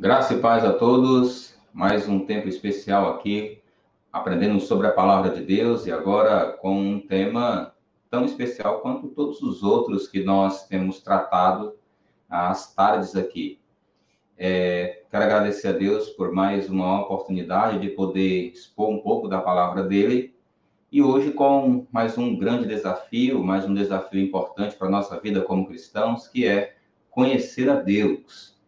Graça e paz a todos. Mais um tempo especial aqui, aprendendo sobre a palavra de Deus e agora com um tema tão especial quanto todos os outros que nós temos tratado às tardes aqui. É, quero agradecer a Deus por mais uma oportunidade de poder expor um pouco da palavra dele e hoje com mais um grande desafio, mais um desafio importante para a nossa vida como cristãos, que é conhecer a Deus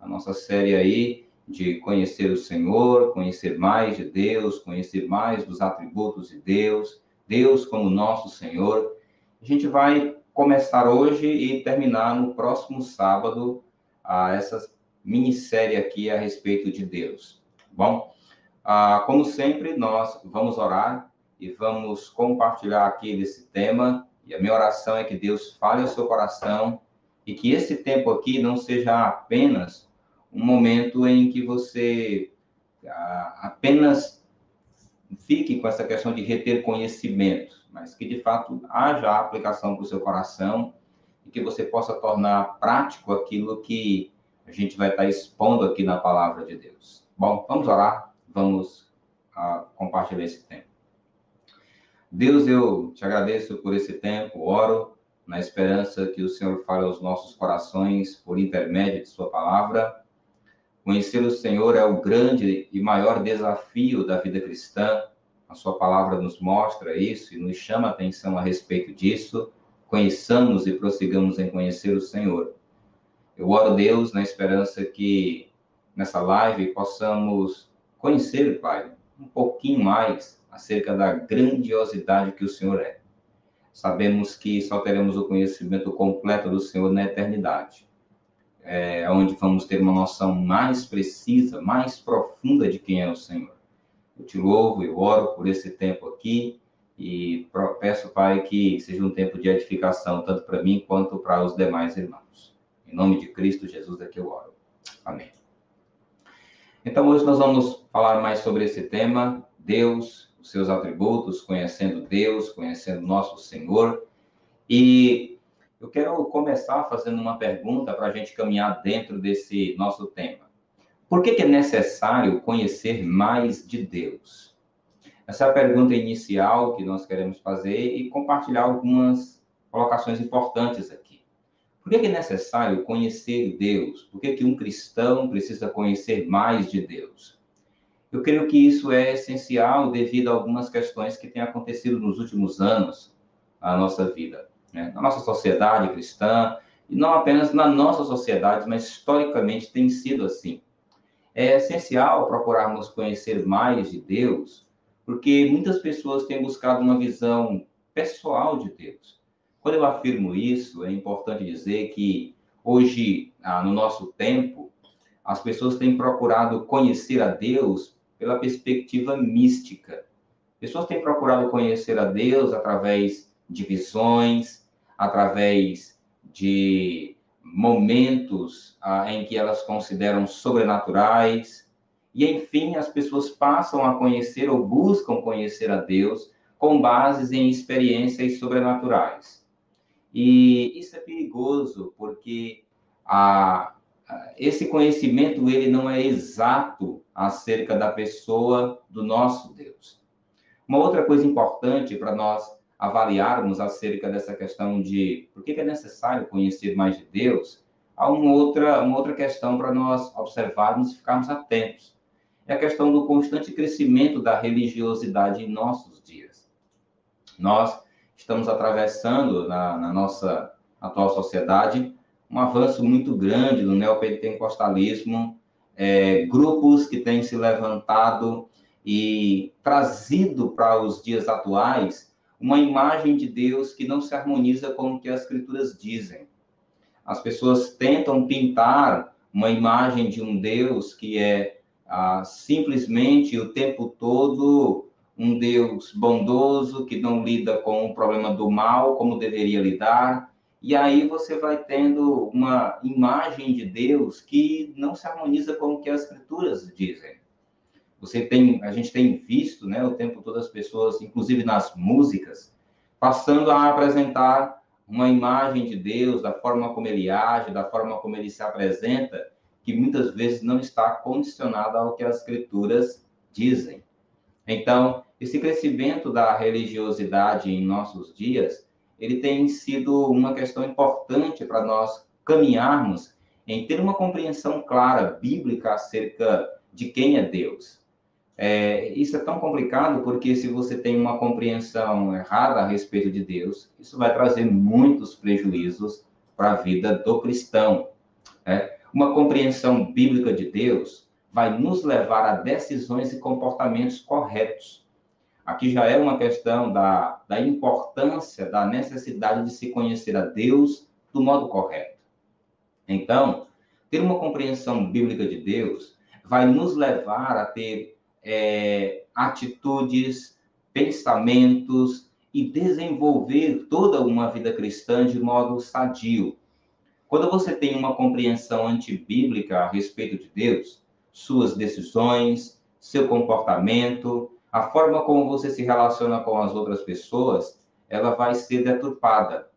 a nossa série aí de conhecer o Senhor, conhecer mais de Deus, conhecer mais dos atributos de Deus, Deus como nosso Senhor. A gente vai começar hoje e terminar no próximo sábado a essa minissérie aqui a respeito de Deus. Bom, ah, como sempre, nós vamos orar e vamos compartilhar aqui desse tema. E a minha oração é que Deus fale ao seu coração e que esse tempo aqui não seja apenas um momento em que você ah, apenas fique com essa questão de reter conhecimento, mas que de fato haja aplicação para o seu coração e que você possa tornar prático aquilo que a gente vai estar expondo aqui na palavra de Deus. Bom, vamos orar, vamos uh, compartilhar esse tempo. Deus, eu te agradeço por esse tempo, oro na esperança que o Senhor fale aos nossos corações por intermédio de Sua palavra Conhecer o Senhor é o grande e maior desafio da vida cristã. A sua palavra nos mostra isso e nos chama a atenção a respeito disso. Conheçamos e prossigamos em conhecer o Senhor. Eu oro Deus na esperança que nessa live possamos conhecer, Pai, um pouquinho mais acerca da grandiosidade que o Senhor é. Sabemos que só teremos o conhecimento completo do Senhor na eternidade é, onde vamos ter uma noção mais precisa, mais profunda de quem é o Senhor. Eu te louvo, eu oro por esse tempo aqui e peço, Pai, que seja um tempo de edificação, tanto para mim quanto para os demais irmãos. Em nome de Cristo Jesus é que eu oro. Amém. Então, hoje nós vamos falar mais sobre esse tema, Deus, seus atributos, conhecendo Deus, conhecendo nosso Senhor. E eu quero começar fazendo uma pergunta para a gente caminhar dentro desse nosso tema. Por que, que, é necessário conhecer mais de Deus? Essa é a pergunta inicial que nós queremos fazer e compartilhar algumas colocações importantes aqui. Por que, é necessário conhecer Deus? Por que, que um cristão precisa conhecer mais de Deus? Eu creio que isso é essencial devido a algumas questões que têm acontecido nos últimos anos na nossa vida né? na nossa sociedade cristã, e não apenas na nossa sociedade, mas historicamente tem sido assim. É essencial procurarmos conhecer mais de Deus, porque muitas pessoas têm buscado uma visão pessoal de Deus. Quando eu afirmo isso, é importante dizer que hoje, ah, no nosso tempo, as pessoas têm procurado conhecer a Deus pela perspectiva mística. Pessoas têm procurado conhecer a Deus através de visões, através de momentos ah, em que elas consideram sobrenaturais. E, enfim, as pessoas passam a conhecer ou buscam conhecer a Deus com bases em experiências sobrenaturais. E isso é perigoso, porque a, esse conhecimento ele não é exato acerca da pessoa do nosso Deus. Uma outra coisa importante para nós avaliarmos acerca dessa questão de por que é necessário conhecer mais de Deus, há uma outra, uma outra questão para nós observarmos e ficarmos atentos. É a questão do constante crescimento da religiosidade em nossos dias. Nós estamos atravessando na, na nossa atual sociedade um avanço muito grande do neopentecostalismo, é, grupos que têm se levantado e trazido para os dias atuais uma imagem de Deus que não se harmoniza com o que as escrituras dizem. As pessoas tentam pintar uma imagem de um Deus que é ah, simplesmente o tempo todo um Deus bondoso que não lida com o problema do mal como deveria lidar. E aí você vai tendo uma imagem de Deus que não se harmoniza com o que as escrituras dizem. Você tem, a gente tem visto, né, o tempo todo as pessoas, inclusive nas músicas, passando a apresentar uma imagem de Deus, da forma como ele age, da forma como ele se apresenta, que muitas vezes não está condicionada ao que as escrituras dizem. Então, esse crescimento da religiosidade em nossos dias, ele tem sido uma questão importante para nós caminharmos em ter uma compreensão clara, bíblica, acerca de quem é Deus. É, isso é tão complicado porque se você tem uma compreensão errada a respeito de Deus, isso vai trazer muitos prejuízos para a vida do cristão. Né? Uma compreensão bíblica de Deus vai nos levar a decisões e comportamentos corretos. Aqui já é uma questão da, da importância, da necessidade de se conhecer a Deus do modo correto. Então, ter uma compreensão bíblica de Deus vai nos levar a ter é, atitudes, pensamentos e desenvolver toda uma vida cristã de modo sadio. Quando você tem uma compreensão antibíblica a respeito de Deus, suas decisões, seu comportamento, a forma como você se relaciona com as outras pessoas, ela vai ser deturpada.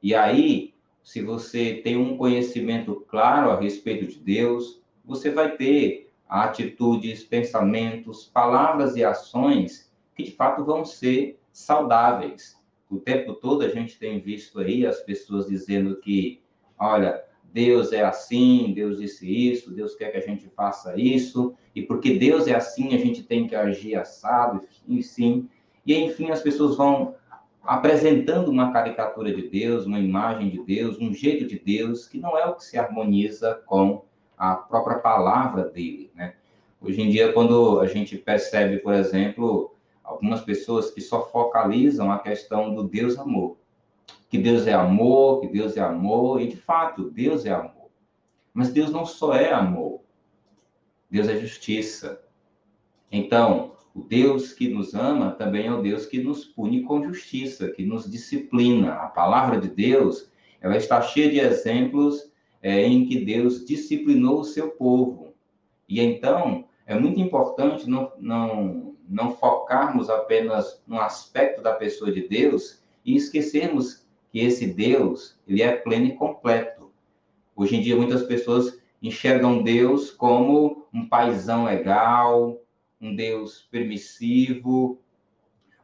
E aí, se você tem um conhecimento claro a respeito de Deus, você vai ter atitudes, pensamentos, palavras e ações que de fato vão ser saudáveis. O tempo todo a gente tem visto aí as pessoas dizendo que olha, Deus é assim, Deus disse isso, Deus quer que a gente faça isso, e porque Deus é assim, a gente tem que agir assado, e sim. E enfim, as pessoas vão apresentando uma caricatura de Deus, uma imagem de Deus, um jeito de Deus, que não é o que se harmoniza com a própria palavra dele, né? Hoje em dia, quando a gente percebe, por exemplo, algumas pessoas que só focalizam a questão do Deus amor que Deus é amor, que Deus é amor, e de fato, Deus é amor. Mas Deus não só é amor, Deus é justiça. Então, o Deus que nos ama também é o Deus que nos pune com justiça, que nos disciplina. A palavra de Deus, ela está cheia de exemplos é, em que Deus disciplinou o seu povo. E então, é muito importante não, não, não focarmos apenas no aspecto da pessoa de Deus e esquecermos que esse Deus, ele é pleno e completo. Hoje em dia, muitas pessoas enxergam Deus como um paisão legal, um Deus permissivo,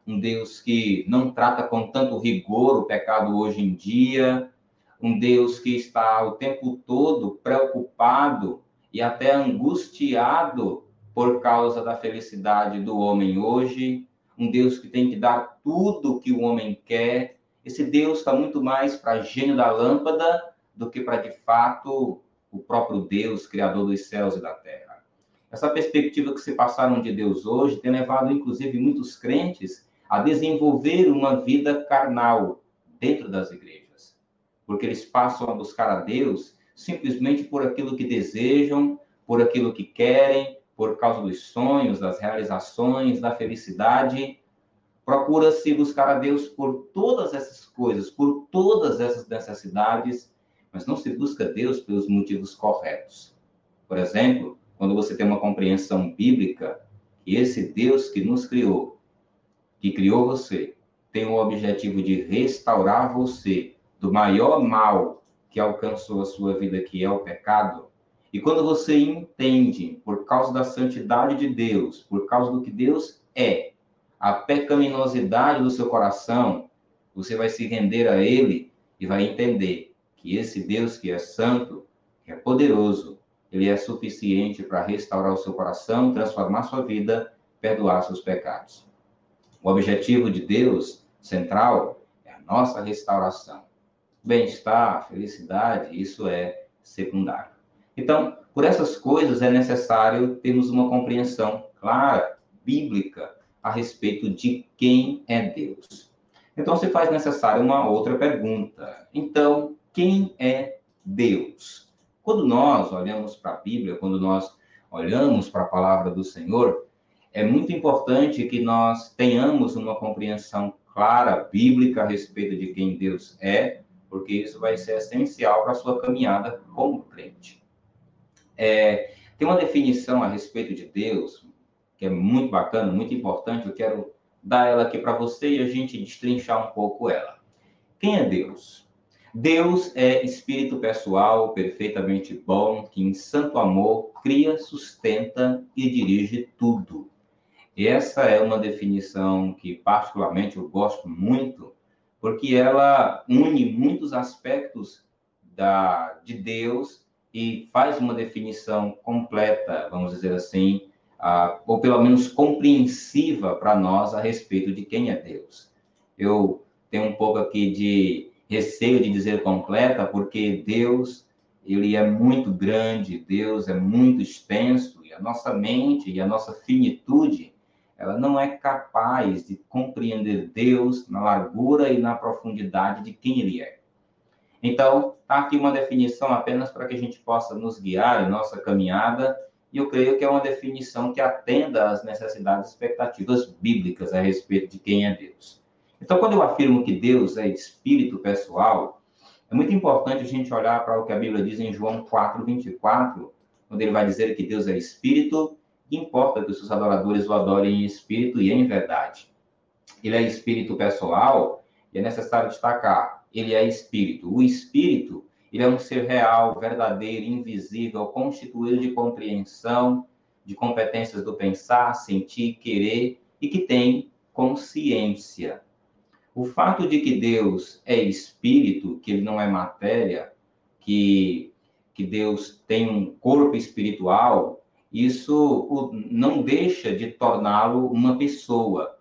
um Deus que não trata com tanto rigor o pecado hoje em dia, um Deus que está o tempo todo preocupado e até angustiado por causa da felicidade do homem hoje, um Deus que tem que dar tudo o que o homem quer, esse Deus está muito mais para gênio da lâmpada do que para, de fato, o próprio Deus, criador dos céus e da terra. Essa perspectiva que se passaram de Deus hoje tem levado, inclusive, muitos crentes a desenvolver uma vida carnal dentro das igrejas, porque eles passam a buscar a Deus simplesmente por aquilo que desejam, por aquilo que querem, por causa dos sonhos, das realizações, da felicidade, Procura-se buscar a Deus por todas essas coisas, por todas essas necessidades, mas não se busca Deus pelos motivos corretos. Por exemplo, quando você tem uma compreensão bíblica que esse Deus que nos criou, que criou você, tem o objetivo de restaurar você do maior mal que alcançou a sua vida, que é o pecado. E quando você entende, por causa da santidade de Deus, por causa do que Deus é, a pecaminosidade do seu coração, você vai se render a Ele e vai entender que esse Deus que é santo, que é poderoso, ele é suficiente para restaurar o seu coração, transformar sua vida, perdoar seus pecados. O objetivo de Deus central é a nossa restauração. Bem-estar, felicidade, isso é secundário. Então, por essas coisas é necessário termos uma compreensão clara, bíblica, a respeito de quem é Deus. Então se faz necessária uma outra pergunta. Então, quem é Deus? Quando nós olhamos para a Bíblia, quando nós olhamos para a palavra do Senhor, é muito importante que nós tenhamos uma compreensão clara, bíblica, a respeito de quem Deus é, porque isso vai ser essencial para a sua caminhada como crente. É, tem uma definição a respeito de Deus que é muito bacana, muito importante. Eu quero dar ela aqui para você e a gente destrinchar um pouco ela. Quem é Deus? Deus é espírito pessoal, perfeitamente bom, que em santo amor cria, sustenta e dirige tudo. Essa é uma definição que, particularmente, eu gosto muito, porque ela une muitos aspectos da, de Deus e faz uma definição completa, vamos dizer assim, uh, ou pelo menos compreensiva para nós a respeito de quem é Deus. Eu tenho um pouco aqui de receio de dizer completa, porque Deus, ele é muito grande, Deus é muito extenso, e a nossa mente e a nossa finitude ela não é capaz de compreender Deus na largura e na profundidade de quem Ele é. Então, está aqui uma definição apenas para que a gente possa nos guiar em nossa caminhada, e eu creio que é uma definição que atenda às necessidades e expectativas bíblicas a respeito de quem é Deus. Então, quando eu afirmo que Deus é espírito pessoal, é muito importante a gente olhar para o que a Bíblia diz em João 4, 24, quando ele vai dizer que Deus é espírito importa que os seus adoradores o adorem em espírito e em verdade. Ele é espírito pessoal e é necessário destacar, ele é espírito. O espírito, ele é um ser real, verdadeiro, invisível, constituído de compreensão, de competências do pensar, sentir, querer e que tem consciência. O fato de que Deus é espírito, que ele não é matéria, que, que Deus tem um corpo espiritual, isso não deixa de torná-lo uma pessoa.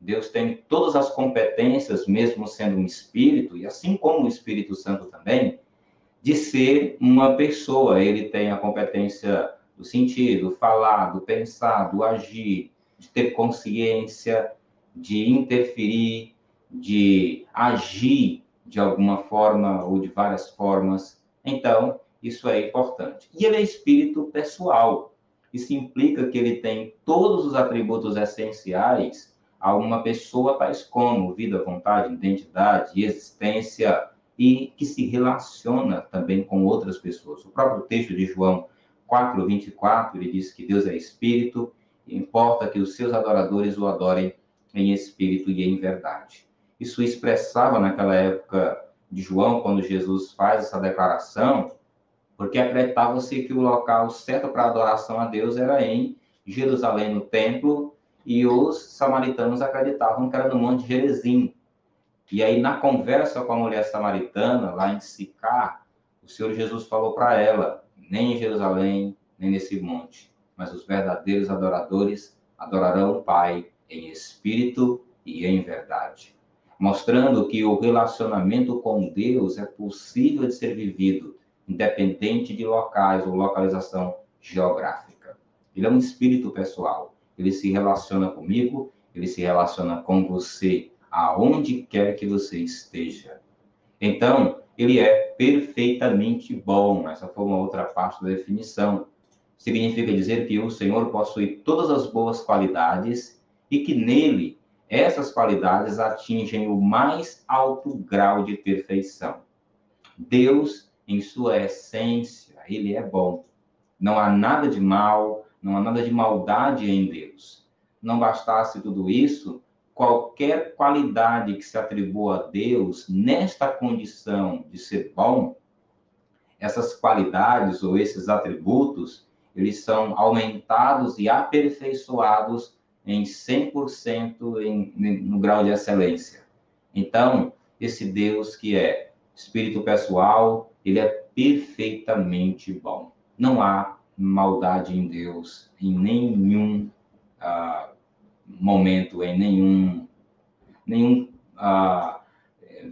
Deus tem todas as competências, mesmo sendo um espírito, e assim como o Espírito Santo também, de ser uma pessoa. Ele tem a competência do sentido, do falar, do pensar, do agir, de ter consciência, de interferir, de agir de alguma forma ou de várias formas. Então, isso é importante. E ele é espírito pessoal. Isso implica que ele tem todos os atributos essenciais a uma pessoa, tais como vida, vontade, identidade, existência, e que se relaciona também com outras pessoas. O próprio texto de João 4, 24, ele diz que Deus é espírito, e importa que os seus adoradores o adorem em espírito e em verdade. Isso expressava naquela época de João, quando Jesus faz essa declaração, porque acreditava-se que o local certo para adoração a Deus era em Jerusalém, no templo, e os samaritanos acreditavam que era no Monte Gerezim. E aí, na conversa com a mulher samaritana, lá em Sicar, o Senhor Jesus falou para ela: nem em Jerusalém, nem nesse monte, mas os verdadeiros adoradores adorarão o Pai em espírito e em verdade. Mostrando que o relacionamento com Deus é possível de ser vivido independente de locais ou localização geográfica. Ele é um espírito pessoal. Ele se relaciona comigo, ele se relaciona com você, aonde quer que você esteja. Então, ele é perfeitamente bom. Essa foi uma outra parte da definição. Significa dizer que o Senhor possui todas as boas qualidades e que nele essas qualidades atingem o mais alto grau de perfeição. Deus em sua essência, ele é bom. Não há nada de mal, não há nada de maldade em Deus. Não bastasse tudo isso, qualquer qualidade que se atribua a Deus nesta condição de ser bom, essas qualidades ou esses atributos, eles são aumentados e aperfeiçoados em 100% em, no grau de excelência. Então, esse Deus que é espírito pessoal, ele é perfeitamente bom. Não há maldade em Deus em nenhum uh, momento, em nenhum, nenhum uh,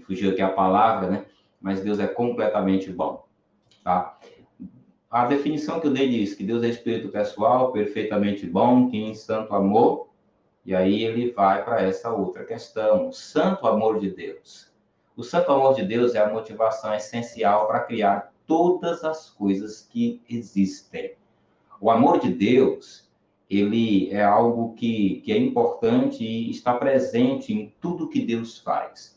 fugiu aqui a palavra, né? Mas Deus é completamente bom, tá? A definição que eu dei diz que Deus é espírito pessoal, perfeitamente bom, que em santo amor, e aí ele vai para essa outra questão, o santo amor de Deus. O santo amor de Deus é a motivação essencial para criar todas as coisas que existem. O amor de Deus, ele é algo que, que é importante e está presente em tudo que Deus faz.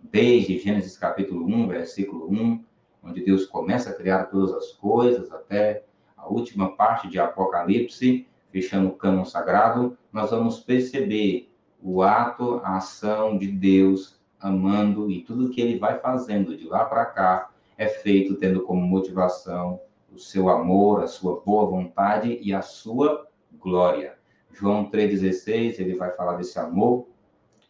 Desde Gênesis capítulo 1, versículo 1, onde Deus começa a criar todas as coisas, até a última parte de Apocalipse, fechando o cânon sagrado, nós vamos perceber o ato, a ação de Deus amando e tudo que ele vai fazendo de lá para cá é feito tendo como motivação o seu amor, a sua boa vontade e a sua glória. João 3,16, ele vai falar desse amor,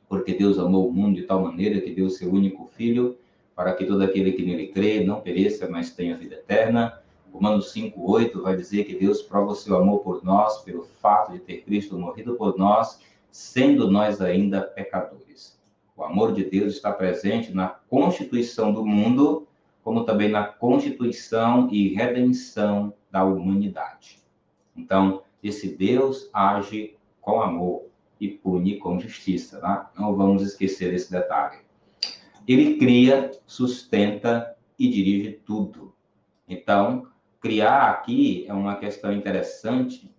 porque Deus amou o mundo de tal maneira que deu o seu único filho, para que todo aquele que nele crê não pereça, mas tenha vida eterna. Romanos 5,8 vai dizer que Deus prova o seu amor por nós, pelo fato de ter Cristo morrido por nós, sendo nós ainda pecadores. O amor de Deus está presente na constituição do mundo, como também na constituição e redenção da humanidade. Então, esse Deus age com amor e pune com justiça, tá? Não vamos esquecer esse detalhe. Ele cria, sustenta e dirige tudo. Então, criar aqui é uma questão interessante,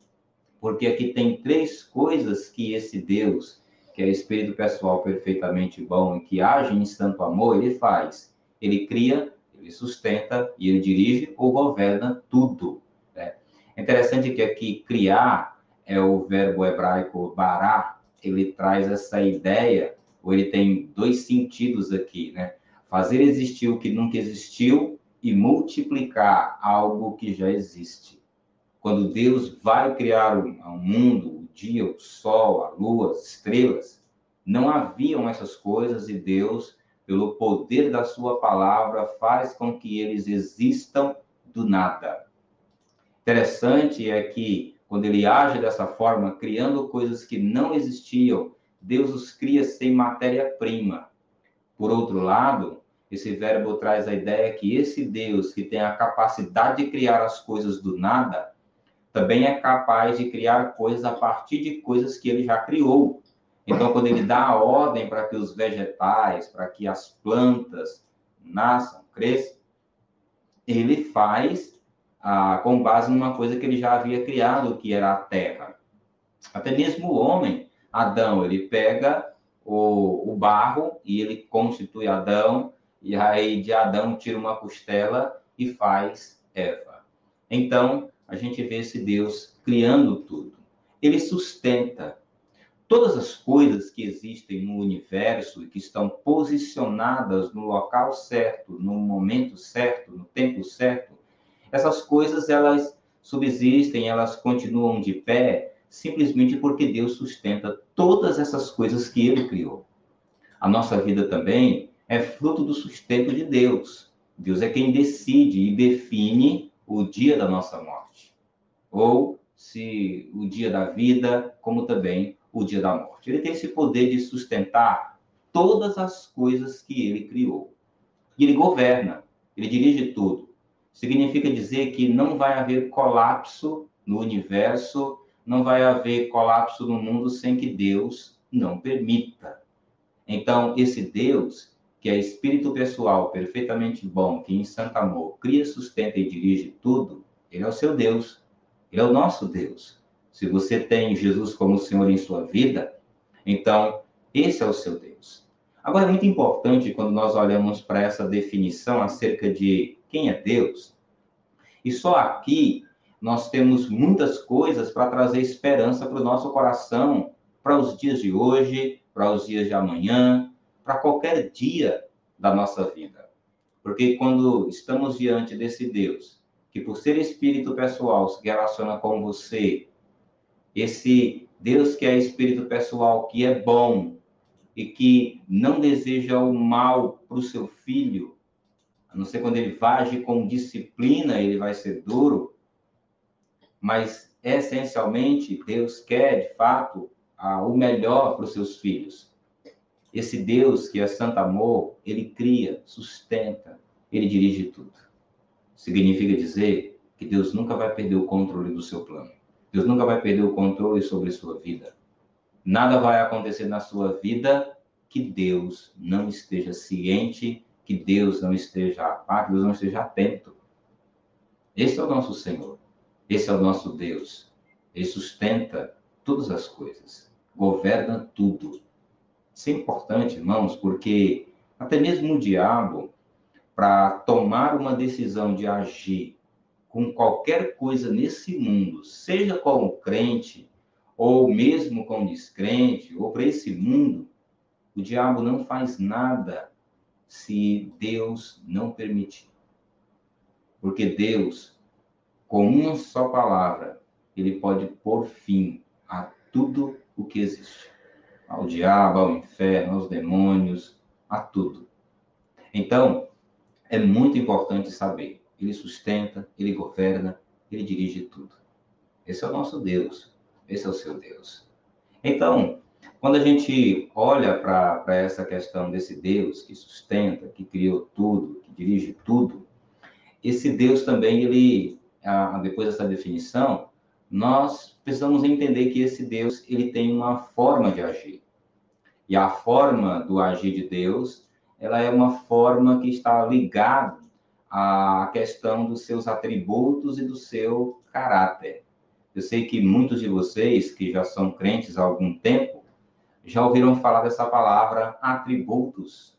porque aqui tem três coisas que esse Deus, que é espírito pessoal perfeitamente bom e que age em santo amor, ele faz. Ele cria, ele sustenta e ele dirige ou governa tudo. Né? É interessante que aqui criar é o verbo hebraico bará, ele traz essa ideia, ou ele tem dois sentidos aqui, né? Fazer existir o que nunca existiu e multiplicar algo que já existe. Quando Deus vai criar um mundo, o dia, o sol, a lua, as estrelas, não haviam essas coisas e Deus pelo poder da sua palavra, faz com que eles existam do nada. Interessante é que, quando ele age dessa forma, criando coisas que não existiam, Deus os cria sem matéria-prima. Por outro lado, esse verbo traz a ideia que esse Deus, que tem a capacidade de criar as coisas do nada, também é capaz de criar coisas a partir de coisas que ele já criou. Então, quando ele dá a ordem para que os vegetais, para que as plantas nasçam, cresçam, ele faz ah, com base numa coisa que ele já havia criado, que era a terra. Até mesmo o homem, Adão, ele pega o, o barro e ele constitui Adão, e aí de Adão tira uma costela e faz Eva. Então, a gente vê esse Deus criando tudo. Ele sustenta, todas as coisas que existem no universo e que estão posicionadas no local certo, no momento certo, no tempo certo, essas coisas elas subsistem, elas continuam de pé, simplesmente porque Deus sustenta todas essas coisas que ele criou. A nossa vida também é fruto do sustento de Deus. Deus é quem decide e define o dia da nossa morte. Ou se o dia da vida, como também o dia da morte. Ele tem esse poder de sustentar todas as coisas que ele criou. E ele governa, ele dirige tudo. Significa dizer que não vai haver colapso no universo, não vai haver colapso no mundo sem que Deus não permita. Então, esse Deus, que é espírito pessoal perfeitamente bom, que em santo amor cria, sustenta e dirige tudo, ele é o seu Deus. Ele é o nosso Deus. Se você tem Jesus como Senhor em sua vida, então esse é o seu Deus. Agora, é muito importante quando nós olhamos para essa definição acerca de quem é Deus, e só aqui nós temos muitas coisas para trazer esperança para o nosso coração, para os dias de hoje, para os dias de amanhã, para qualquer dia da nossa vida. Porque quando estamos diante desse Deus, que por ser espírito pessoal se relaciona com você, esse Deus que é espírito pessoal, que é bom e que não deseja o mal para o seu filho, a não ser quando ele agir com disciplina, ele vai ser duro, mas essencialmente Deus quer, de fato, o melhor para os seus filhos. Esse Deus que é santo amor, ele cria, sustenta, ele dirige tudo. Significa dizer que Deus nunca vai perder o controle do seu plano. Deus nunca vai perder o controle sobre sua vida. Nada vai acontecer na sua vida que Deus não esteja ciente, que Deus não esteja a par, que Deus não esteja atento. Esse é o nosso Senhor. Esse é o nosso Deus. Ele sustenta todas as coisas, governa tudo. Isso é importante, irmãos, porque até mesmo o diabo, para tomar uma decisão de agir com qualquer coisa nesse mundo, seja como crente, ou mesmo como descrente, ou para esse mundo, O diabo não faz nada se Deus não permitir. Porque Deus, com uma só palavra, ele pode pôr fim a tudo o que existe. Ao diabo, ao inferno, aos demônios, a tudo. Então, é muito importante saber. Ele sustenta, ele governa, ele dirige tudo. Esse é o nosso Deus. Esse é o seu Deus. Então, quando a gente olha para essa questão desse Deus que sustenta, que criou tudo, que dirige tudo, esse Deus também, ele, depois dessa definição, nós precisamos entender que esse Deus, ele tem uma forma de agir. E a forma do agir de Deus, ela é uma forma que está ligada à questão dos seus atributos e do seu caráter. Eu sei que muitos de vocês que já são crentes há algum tempo já ouviram falar dessa palavra atributos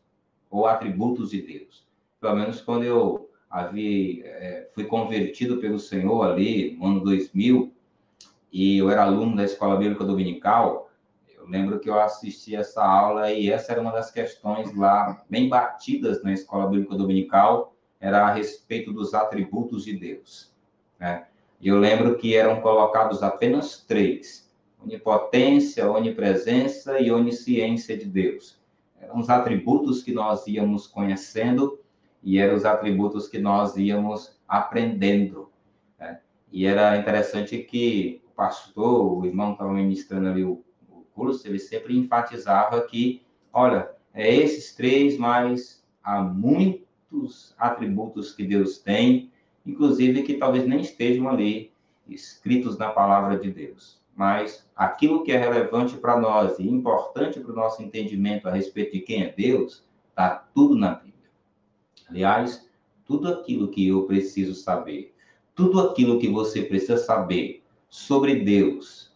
ou atributos de Deus. Pelo menos quando eu havia, é, fui convertido pelo Senhor ali no ano 2000 e eu era aluno da Escola Bíblica Dominical, eu lembro que eu assisti essa aula e essa era uma das questões lá bem batidas na Escola Bíblica Dominical, era a respeito dos atributos de Deus. Né? Eu lembro que eram colocados apenas três: onipotência, onipresença e onisciência de Deus. Eram os atributos que nós íamos conhecendo e eram os atributos que nós íamos aprendendo. Né? E era interessante que o pastor, o irmão estava ministrando ali o, o curso, ele sempre enfatizava que, olha, é esses três, mas há muitos atributos que Deus tem, inclusive que talvez nem estejam ali escritos na palavra de Deus mas aquilo que é relevante para nós e importante para o nosso entendimento a respeito de quem é Deus, está tudo na Bíblia. Aliás, tudo aquilo que eu preciso saber, tudo aquilo que você precisa saber sobre Deus,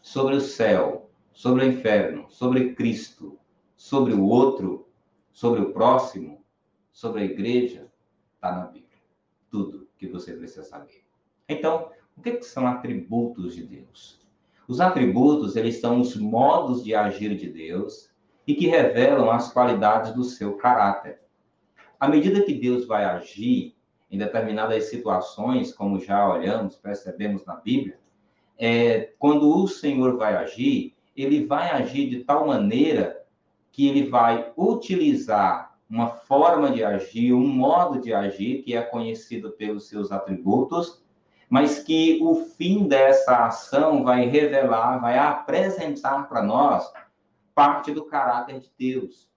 sobre o céu, sobre o inferno, sobre Cristo, sobre o outro, sobre o próximo, sobre a igreja, está na Bíblia. Tudo que você precisa saber. Então, o que são atributos de Deus? Os atributos, eles são os modos de agir de Deus e que revelam as qualidades do seu caráter. À medida que Deus vai agir em determinadas situações, como já olhamos, percebemos na Bíblia, é, quando o Senhor vai agir, ele vai agir de tal maneira que ele vai utilizar uma forma de agir, um modo de agir que é conhecido pelos seus atributos mas que o fim dessa ação vai revelar, vai apresentar para nós parte do caráter de Deus.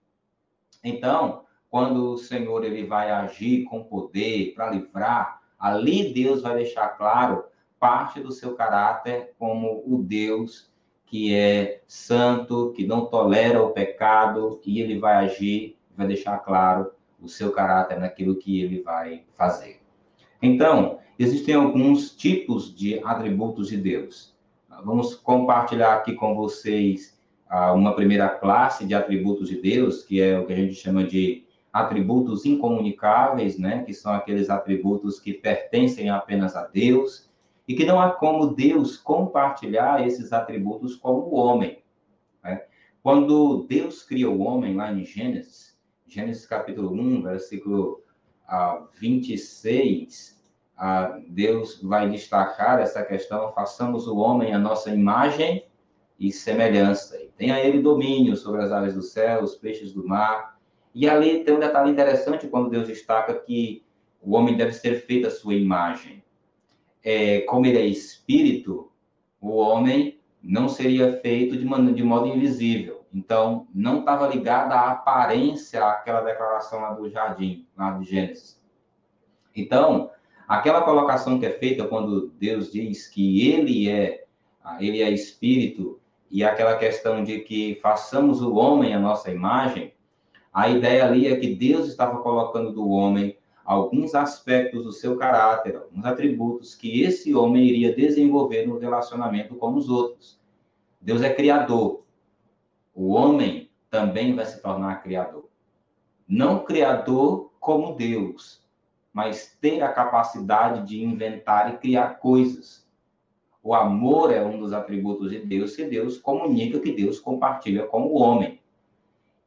Então, quando o Senhor ele vai agir com poder para livrar, ali Deus vai deixar claro parte do seu caráter como o Deus que é santo, que não tolera o pecado, e ele vai agir, vai deixar claro o seu caráter naquilo que ele vai fazer. Então, existem alguns tipos de atributos de Deus. Vamos compartilhar aqui com vocês ah, uma primeira classe de atributos de Deus, que é o que a gente chama de atributos incomunicáveis, né? Que são aqueles atributos que pertencem apenas a Deus e que não há como Deus compartilhar esses atributos com o homem. Né? Quando Deus cria o homem lá em Gênesis, Gênesis capítulo 1, versículo ah, 26, Deus vai destacar essa questão, façamos o homem a nossa imagem e semelhança. E tenha ele domínio sobre as aves do céu, os peixes do mar. E ali tem um detalhe interessante quando Deus destaca que o homem deve ser feito a sua imagem. É, como ele é espírito, o homem não seria feito de, de modo invisível. Então, não estava ligado à aparência àquela declaração lá do jardim, lá de Gênesis. Então, Aquela colocação que é feita quando Deus diz que ele é, ele é espírito e aquela questão de que façamos o homem a nossa imagem, a ideia ali é que Deus estava colocando do homem alguns aspectos do seu caráter, alguns atributos que esse homem iria desenvolver no relacionamento com os outros. Deus é criador. O homem também vai se tornar criador. Não criador como Deus, mas ter a capacidade de inventar e criar coisas. O amor é um dos atributos de Deus que Deus comunica, que Deus compartilha com o homem.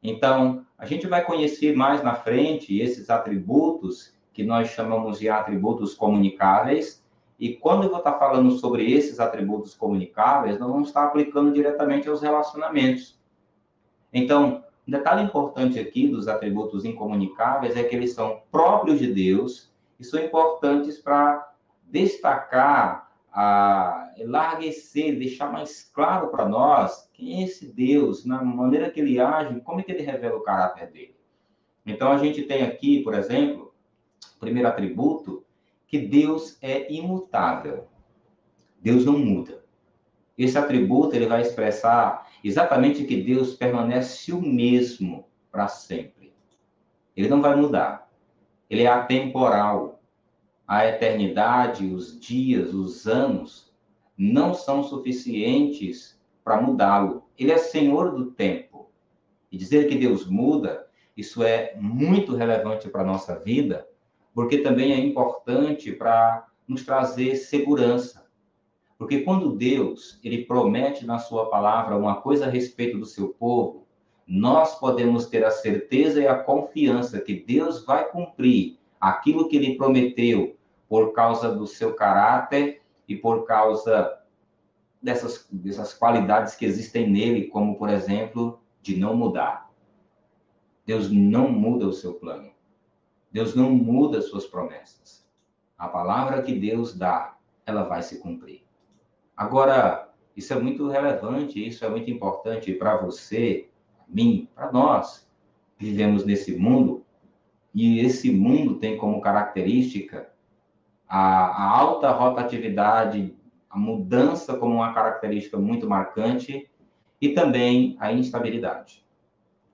Então, a gente vai conhecer mais na frente esses atributos que nós chamamos de atributos comunicáveis. E quando eu vou estar falando sobre esses atributos comunicáveis, nós vamos estar aplicando diretamente aos relacionamentos. Então, um detalhe importante aqui dos atributos incomunicáveis é que eles são próprios de Deus e são importantes para destacar, a enlarguecer, deixar mais claro para nós quem é esse Deus, na maneira que ele age, como é que ele revela o caráter dele. Então, a gente tem aqui, por exemplo, o primeiro atributo, que Deus é imutável. Deus não muda. Esse atributo ele vai expressar exatamente que Deus permanece o mesmo para sempre. Ele não vai mudar. Ele é atemporal. A eternidade, os dias, os anos não são suficientes para mudá-lo. Ele é senhor do tempo. E dizer que Deus muda, isso é muito relevante para a nossa vida, porque também é importante para nos trazer segurança. Porque quando Deus, ele promete na sua palavra uma coisa a respeito do seu povo, nós podemos ter a certeza e a confiança que Deus vai cumprir aquilo que ele prometeu por causa do seu caráter e por causa dessas, dessas qualidades que existem nele, como, por exemplo, de não mudar. Deus não muda o seu plano. Deus não muda as suas promessas. A palavra que Deus dá, ela vai se cumprir. Agora, isso é muito relevante, isso é muito importante para você, mim, para nós. Vivemos nesse mundo e esse mundo tem como característica a, a alta rotatividade, a mudança como uma característica muito marcante e também a instabilidade.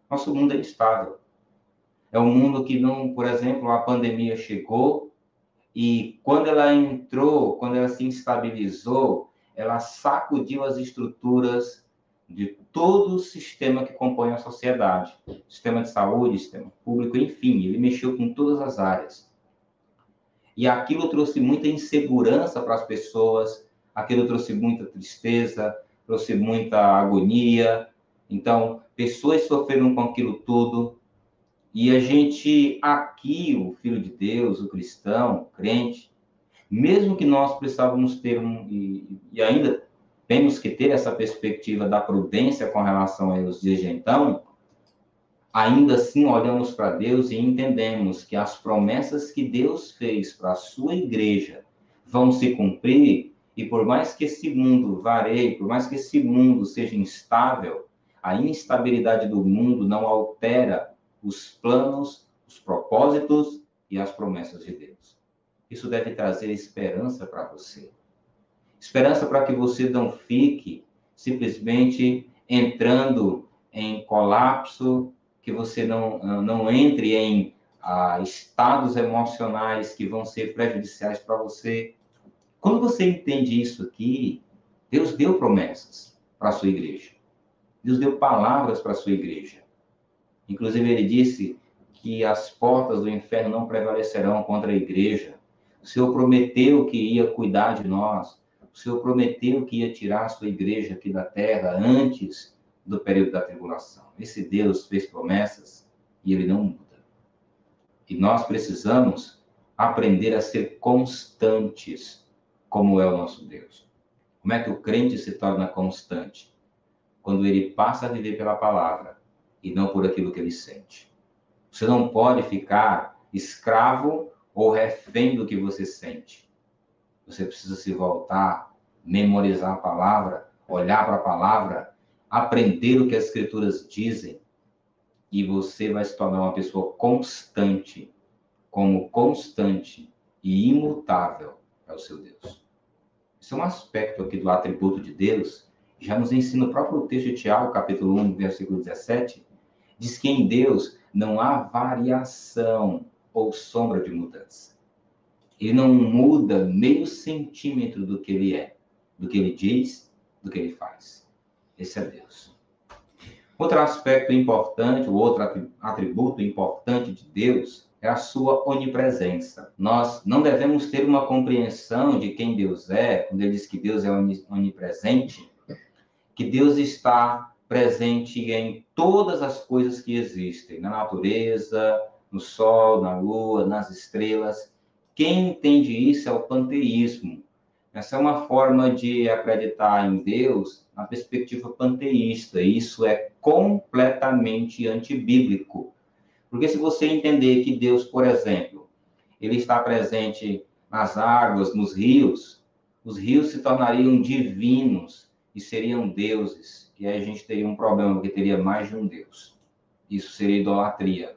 Nosso mundo é instável. É um mundo que não, por exemplo, a pandemia chegou e quando ela entrou, quando ela se instabilizou, ela sacudiu as estruturas de todo o sistema que compõe a sociedade, sistema de saúde, sistema público, enfim, ele mexeu com todas as áreas. E aquilo trouxe muita insegurança para as pessoas, aquilo trouxe muita tristeza, trouxe muita agonia. Então, pessoas sofreram com aquilo tudo. E a gente aqui, o filho de Deus, o cristão, o crente, mesmo que nós precisávamos ter um, e, e, ainda temos que ter essa perspectiva da prudência com relação aos dias de então, ainda assim olhamos para Deus e entendemos que as promessas que Deus fez para a sua igreja vão se cumprir, e por mais que esse mundo vareie, por mais que esse mundo seja instável, a instabilidade do mundo não altera os planos, os propósitos e as promessas de Deus. Isso deve trazer esperança para você. Esperança para que você não fique simplesmente entrando em colapso, que você não, não entre em ah, estados emocionais que vão ser prejudiciais para você. Quando você entende isso aqui, Deus deu promessas para a sua igreja. Deus deu palavras para a sua igreja. Inclusive, ele disse que as portas do inferno não prevalecerão contra a igreja. O Senhor prometeu que ia cuidar de nós. O Senhor prometeu que ia tirar a sua igreja aqui da terra antes do período da tribulação. Esse Deus fez promessas e ele não muda. E nós precisamos aprender a ser constantes, como é o nosso Deus. Como é que o crente se torna constante? Quando ele passa a viver pela palavra e não por aquilo que ele sente. Você não pode ficar escravo ou refém do que você sente. Você precisa se voltar, memorizar a palavra, olhar para a palavra, aprender o que as escrituras dizem, e você vai se tornar uma pessoa constante, como constante e imutável é o seu Deus. Isso é um aspecto aqui do atributo de Deus, já nos ensina o próprio texto de Tiago, capítulo 1, versículo 17, diz que em Deus não há variação ou sombra de mudança. Ele não muda meio centímetro do que ele é, do que ele diz, do que ele faz. Esse é Deus. Outro aspecto importante, o outro atributo importante de Deus é a sua onipresença. Nós não devemos ter uma compreensão de quem Deus é, quando ele diz que Deus é onipresente, que Deus está presente em todas as coisas que existem, na natureza, no sol, na lua, nas estrelas. Quem entende isso é o panteísmo. Essa é uma forma de acreditar em Deus na perspectiva panteísta. Isso é completamente antibíblico. Porque se você entender que Deus, por exemplo, ele está presente nas águas, nos rios, os rios se tornariam divinos e seriam deuses. E aí a gente teria um problema, porque teria mais de um Deus. Isso seria idolatria.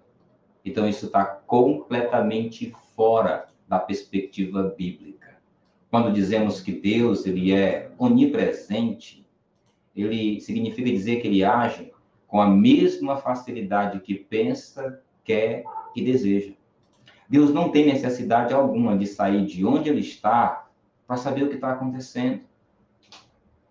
Então isso está completamente fora da perspectiva bíblica. Quando dizemos que Deus ele é onipresente, ele significa dizer que ele age com a mesma facilidade que pensa, quer e deseja. Deus não tem necessidade alguma de sair de onde ele está para saber o que está acontecendo.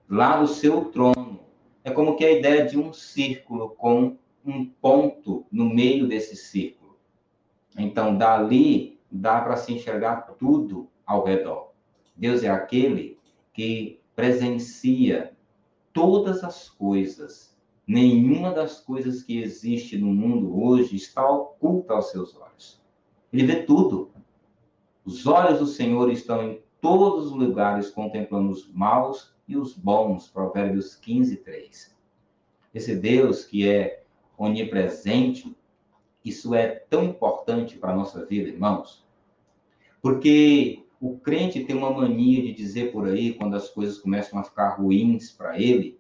Lá no seu trono. É como que a ideia de um círculo com um ponto no meio desse círculo. Então, dali dá para se enxergar tudo ao redor. Deus é aquele que presencia todas as coisas. Nenhuma das coisas que existe no mundo hoje está oculta aos seus olhos. Ele vê tudo. Os olhos do Senhor estão em todos os lugares contemplando os maus e os bons. Provérbios 15, 3. Esse Deus que é onipresente, isso é tão importante para a nossa vida, irmãos, porque o crente tem uma mania de dizer por aí, quando as coisas começam a ficar ruins para ele,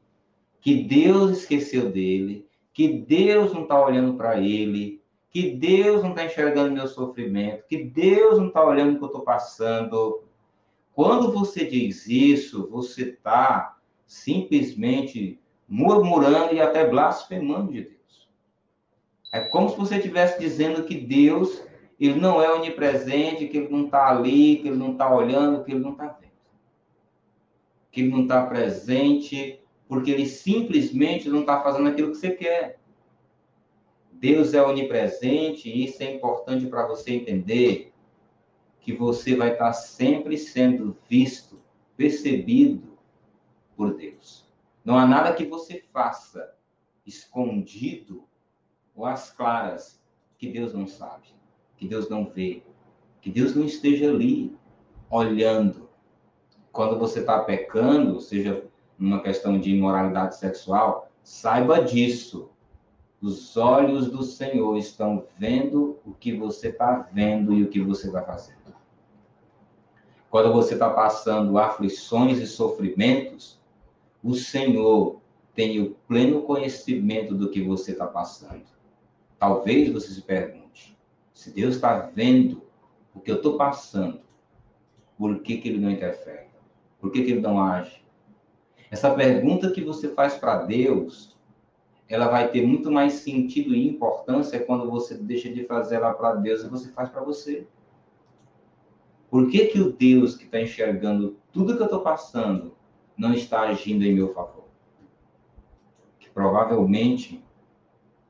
que Deus esqueceu dele, que Deus não está olhando para ele, que Deus não está enxergando meu sofrimento, que Deus não está olhando o que eu estou passando. Quando você diz isso, você está simplesmente murmurando e até blasfemando de Deus. É como se você estivesse dizendo que Deus ele não é onipresente, que ele não está ali, que ele não está olhando, que ele não está vendo. Que ele não está presente, porque ele simplesmente não está fazendo aquilo que você quer. Deus é onipresente e isso é importante para você entender que você vai estar sempre sendo visto, percebido por Deus. Não há nada que você faça escondido ou às claras que Deus não sabe, que Deus não vê, que Deus não esteja ali olhando. Quando você está pecando, seja numa questão de imoralidade sexual, saiba disso. Os olhos do Senhor estão vendo o que você está vendo e o que você vai fazer. Quando você está passando aflições e sofrimentos, o Senhor tem o pleno conhecimento do que você está passando. Talvez você se pergunte: se Deus está vendo o que eu estou passando, por que, que ele não interfere? Por que, que ele não age? Essa pergunta que você faz para Deus, ela vai ter muito mais sentido e importância quando você deixa de fazer ela para Deus e você faz para você. Por que, que o Deus que está enxergando tudo que eu estou passando não está agindo em meu favor? Que provavelmente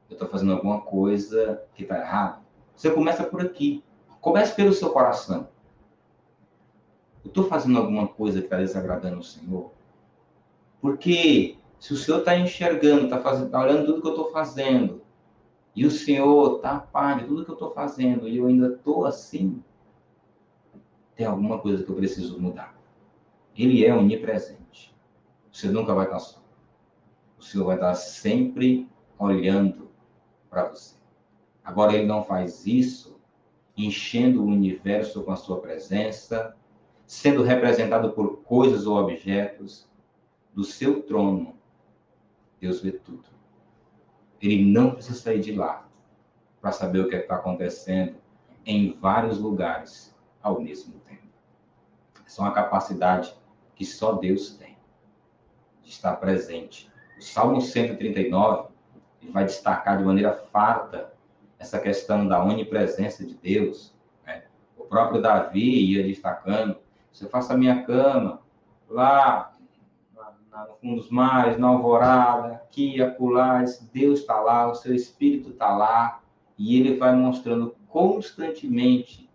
eu estou fazendo alguma coisa que está errada. Você começa por aqui. Comece pelo seu coração. Eu estou fazendo alguma coisa que está desagradando o Senhor? Porque se o Senhor está enxergando, está tá olhando tudo que eu estou fazendo, e o Senhor está a par de tudo que eu estou fazendo, e eu ainda estou assim, tem alguma coisa que eu preciso mudar. Ele é onipresente. Você nunca vai estar só. O Senhor vai estar sempre olhando para você. Agora, ele não faz isso enchendo o universo com a sua presença, sendo representado por coisas ou objetos do seu trono. Deus vê tudo. Ele não precisa sair de lá para saber o que é está acontecendo em vários lugares ao mesmo tempo. Essa é uma capacidade que só Deus tem de estar presente. O Salmo 139 ele vai destacar de maneira farta essa questão da onipresença de Deus. Né? O próprio Davi ia destacando: você faça a minha cama lá no fundo dos mares, na alvorada, aqui, acolá, Deus está lá, o seu Espírito está lá, e ele vai mostrando constantemente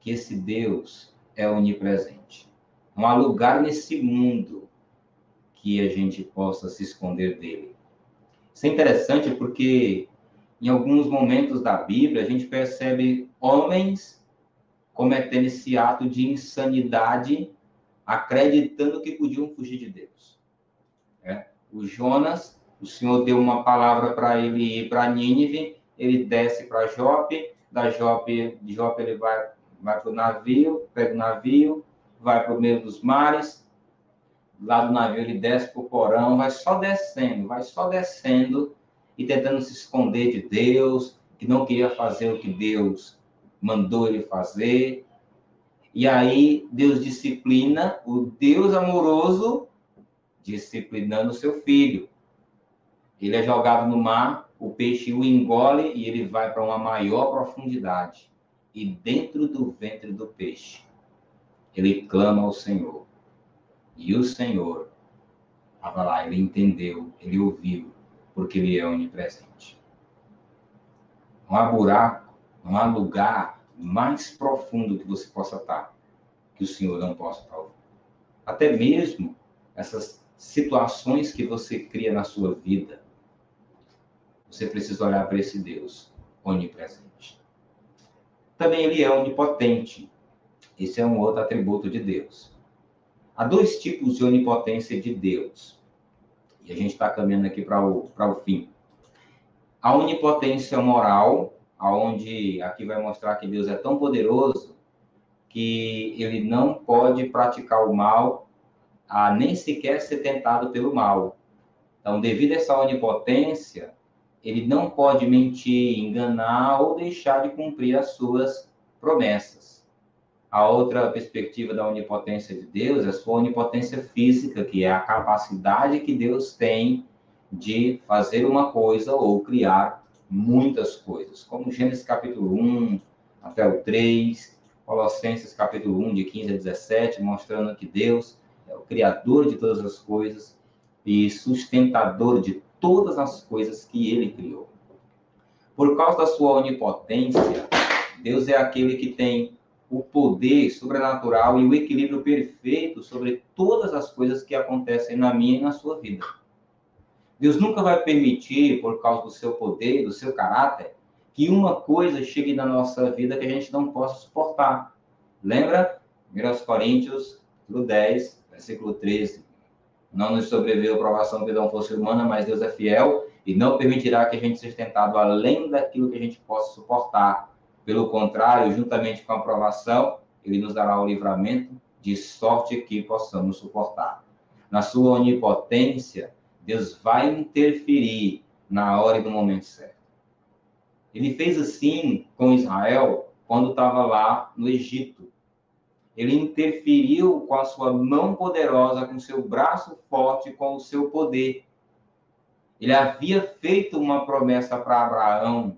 que esse Deus é onipresente. Não há lugar nesse mundo que a gente possa se esconder dele. Isso é interessante porque em alguns momentos da Bíblia a gente percebe homens cometendo esse ato de insanidade, acreditando que podiam fugir de Deus. O Jonas, o Senhor deu uma palavra para ele ir para Nínive, ele desce para Jope, da Jope, de Jope ele vai, vai para o navio, pega o navio, vai para o meio dos mares, lá do navio ele desce para o porão, vai só descendo, vai só descendo e tentando se esconder de Deus, que não queria fazer o que Deus mandou ele fazer. E aí Deus disciplina o Deus amoroso disciplinando seu filho. Ele é jogado no mar, o peixe o engole e ele vai para uma maior profundidade. E dentro do ventre do peixe, ele clama ao Senhor. E o Senhor estava lá, ele entendeu, ele ouviu, porque ele é onipresente. Não há buraco, não há lugar mais profundo que você possa estar, que o Senhor não possa estar ouvindo. Até mesmo essas situações que você cria na sua vida, você precisa olhar para esse Deus onipresente. Também ele é onipotente. Esse é um outro atributo de Deus. Há dois tipos de onipotência de Deus. E a gente está caminhando aqui para o, o fim. A onipotência moral, aonde aqui vai mostrar que Deus é tão poderoso que ele não pode praticar o mal, a nem sequer ser tentado pelo mal. Então, devido a essa onipotência, ele não pode mentir, enganar ou deixar de cumprir as suas promessas. A outra perspectiva da onipotência de Deus é a sua onipotência física, que é a capacidade que Deus tem de fazer uma coisa ou criar muitas coisas, como Gênesis capítulo 1 até o 3, Colossenses capítulo 1, de 15 a 17, mostrando que Deus é o criador de todas as coisas e sustentador de todas as coisas que ele criou. Por causa da sua onipotência, Deus é aquele que tem o poder sobrenatural e o equilíbrio perfeito sobre todas as coisas que acontecem na minha e na sua vida. Deus nunca vai permitir, por causa do seu poder, do seu caráter, que uma coisa chegue na nossa vida que a gente não possa suportar. Lembra? 1 Coríntios, capítulo 10, versículo 13. Não nos sobreveio provação que não fosse humana, mas Deus é fiel e não permitirá que a gente seja tentado além daquilo que a gente possa suportar pelo contrário, juntamente com a aprovação, ele nos dará o livramento de sorte que possamos suportar. Na sua onipotência, Deus vai interferir na hora e no momento certo. Ele fez assim com Israel quando estava lá no Egito. Ele interferiu com a sua mão poderosa, com seu braço forte, com o seu poder. Ele havia feito uma promessa para Abraão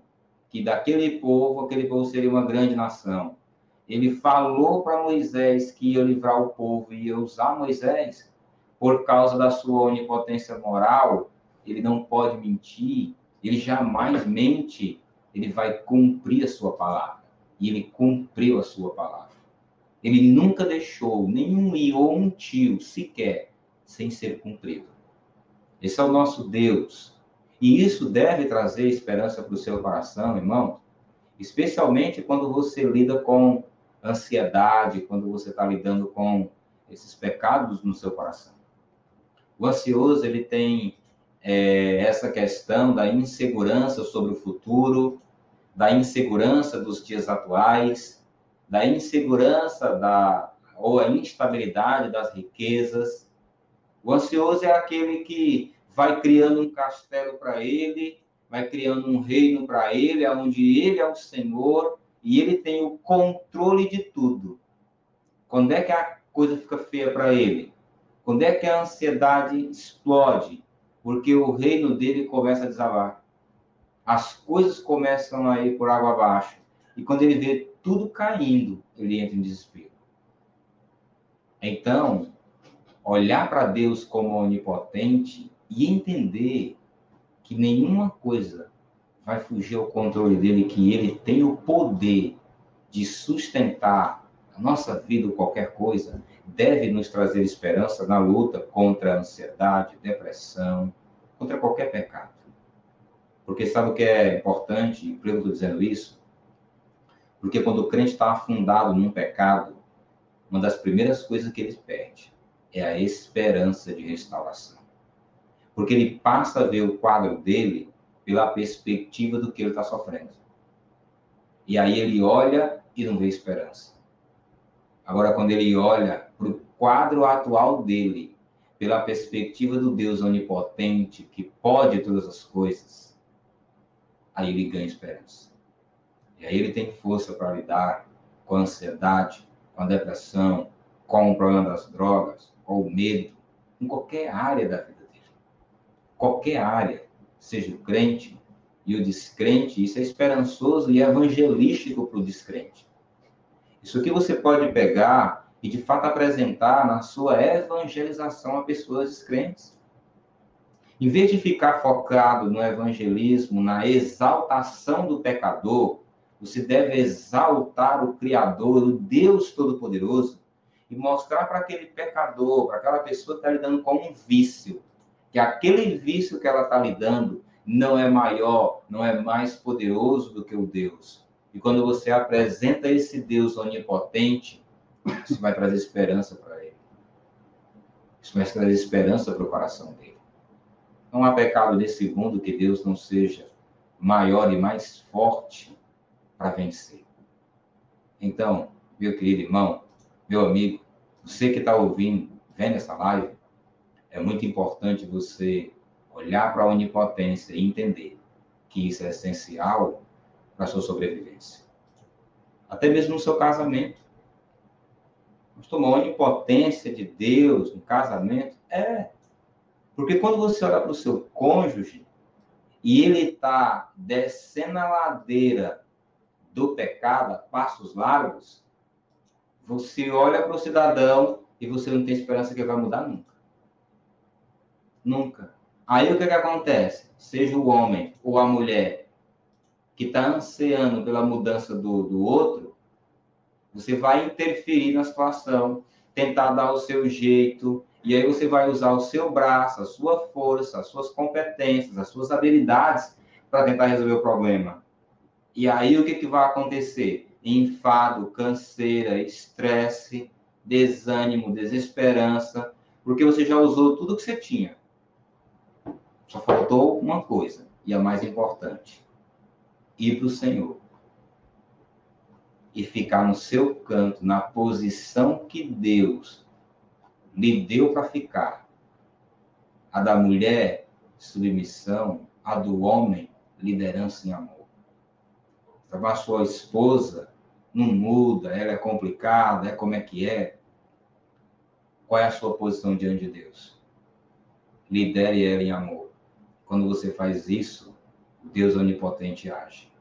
que daquele povo, aquele povo seria uma grande nação. Ele falou para Moisés que ia livrar o povo e ia usar Moisés por causa da sua onipotência moral. Ele não pode mentir, ele jamais mente, ele vai cumprir a sua palavra. E ele cumpriu a sua palavra. Ele nunca deixou nenhum i ou um tio sequer sem ser cumprido. Esse é o nosso Deus, e isso deve trazer esperança para o seu coração, irmão, especialmente quando você lida com ansiedade, quando você está lidando com esses pecados no seu coração. O ansioso, ele tem é, essa questão da insegurança sobre o futuro, da insegurança dos dias atuais, da insegurança da ou a instabilidade das riquezas. O ansioso é aquele que vai criando um castelo para ele, vai criando um reino para ele, onde ele é o Senhor e ele tem o controle de tudo. Quando é que a coisa fica feia para ele? Quando é que a ansiedade explode? Porque o reino dele começa a desabar. As coisas começam a ir por água abaixo. E quando ele vê tudo caindo, ele entra em desespero. Então, olhar para Deus como onipotente e entender que nenhuma coisa vai fugir ao controle dele, que ele tem o poder de sustentar a nossa vida ou qualquer coisa, deve nos trazer esperança na luta contra a ansiedade, depressão, contra qualquer pecado. Porque sabe o que é importante? Por que eu estou dizendo isso? Porque quando o crente está afundado num pecado, uma das primeiras coisas que ele perde é a esperança de restauração. Porque ele passa a ver o quadro dele pela perspectiva do que ele está sofrendo. E aí ele olha e não vê esperança. Agora, quando ele olha para o quadro atual dele, pela perspectiva do Deus onipotente, que pode todas as coisas, aí ele ganha esperança. E aí ele tem força para lidar com a ansiedade, com a depressão, com o problema das drogas, com o medo, em qualquer área da vida dele. Qualquer área, seja o crente e o descrente, isso é esperançoso e evangelístico para o descrente. Isso aqui você pode pegar e de fato apresentar na sua evangelização a pessoas descrentes. Em vez de ficar focado no evangelismo, na exaltação do pecador, você deve exaltar o Criador, o Deus Todo-Poderoso, e mostrar para aquele pecador, para aquela pessoa que está lidando com um vício, que aquele vício que ela está lidando não é maior, não é mais poderoso do que o Deus. E quando você apresenta esse Deus onipotente, isso vai trazer esperança para ele. Isso vai trazer esperança para o coração dele. Não há pecado nesse mundo que Deus não seja maior e mais forte para vencer. Então, meu querido irmão, meu amigo, você que está ouvindo, vendo essa live, é muito importante você olhar para a onipotência e entender que isso é essencial para a sua sobrevivência. Até mesmo no seu casamento. Mas uma onipotência de Deus no casamento é. Porque quando você olha para o seu cônjuge e ele está descendo a ladeira do pecado a passos largos, você olha para o cidadão e você não tem esperança que ele vai mudar nunca. Nunca. Aí o que, que acontece? Seja o homem ou a mulher que está ansiando pela mudança do, do outro, você vai interferir na situação, tentar dar o seu jeito, e aí você vai usar o seu braço, a sua força, as suas competências, as suas habilidades para tentar resolver o problema. E aí o que, que vai acontecer? Enfado, canseira, estresse, desânimo, desesperança, porque você já usou tudo que você tinha. Só faltou uma coisa, e a mais importante: ir para o Senhor e ficar no seu canto, na posição que Deus lhe deu para ficar. A da mulher, submissão, a do homem, liderança em amor. Então, a sua esposa não muda, ela é complicada, é como é que é. Qual é a sua posição diante de Deus? Lidere ela em amor. Quando você faz isso, Deus onipotente age.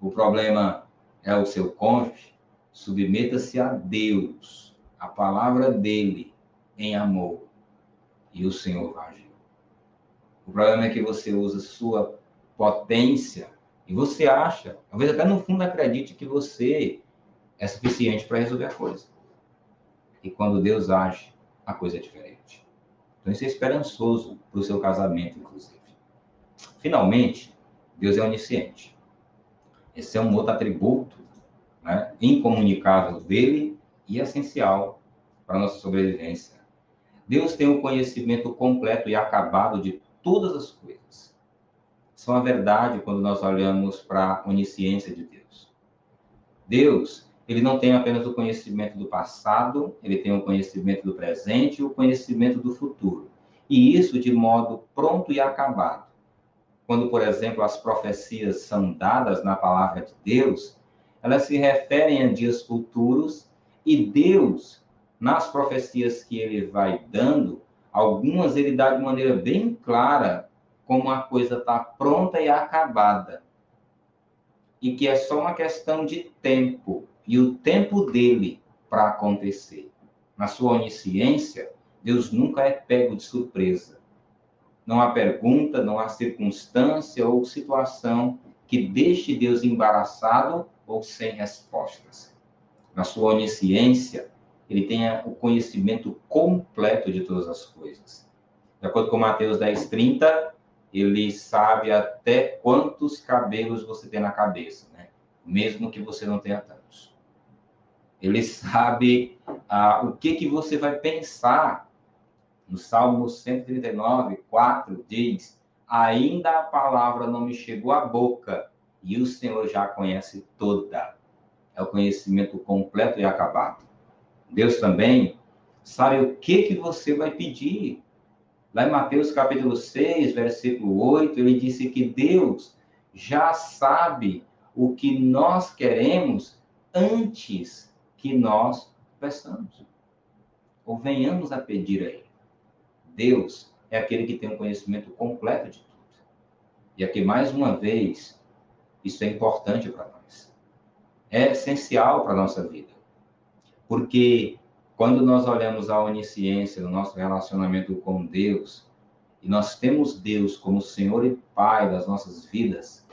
O problema é o seu cônjuge, submeta-se a Deus, a palavra dele, em amor, e o Senhor vai agir. O problema é que você usa sua potência e você acha, talvez até no fundo acredite que você é suficiente para resolver a coisa. E quando Deus age, a coisa é diferente. Então isso é esperançoso para o seu casamento, inclusive. Finalmente, Deus é onisciente. Esse é um outro atributo né, incomunicável dele e essencial para a nossa sobrevivência. Deus tem o conhecimento completo e acabado de todas as coisas. É uma verdade quando nós olhamos para a onisciência de Deus. Deus, ele não tem apenas o conhecimento do passado, ele tem o conhecimento do presente e o conhecimento do futuro. E isso de modo pronto e acabado quando, por exemplo, as profecias são dadas na palavra de Deus, elas se referem a dias futuros e Deus, nas profecias que ele vai dando, algumas ele dá de maneira bem clara como a coisa está pronta e acabada. E que é só uma questão de tempo e o tempo dele para acontecer. Na sua onisciência, Deus nunca é pego de surpresa. Não há pergunta, não há circunstância ou situação que deixe Deus embaraçado ou sem respostas. Na sua onisciência, ele tem o conhecimento completo de todas as coisas. De acordo com Mateus 10, 30, ele sabe até quantos cabelos você tem na cabeça, né? Mesmo que você não tenha tantos. Ele sabe ah, o que, que você vai pensar. No Salmo 139, 4 diz: Ainda a palavra não me chegou à boca, e o Senhor já a conhece toda. É o conhecimento completo e acabado. Deus também sabe o que, que você vai pedir. Lá em Mateus capítulo 6, versículo 8, ele disse que Deus já sabe o que nós queremos antes que nós peçamos. Ou venhamos a pedir a Ele. Deus é aquele que tem um conhecimento completo de tudo. E aqui, mais uma vez, isso é importante para nós. É essencial para a nossa vida. Porque quando nós olhamos a onisciência no nosso relacionamento com Deus, e nós temos Deus como Senhor e Pai das nossas vidas,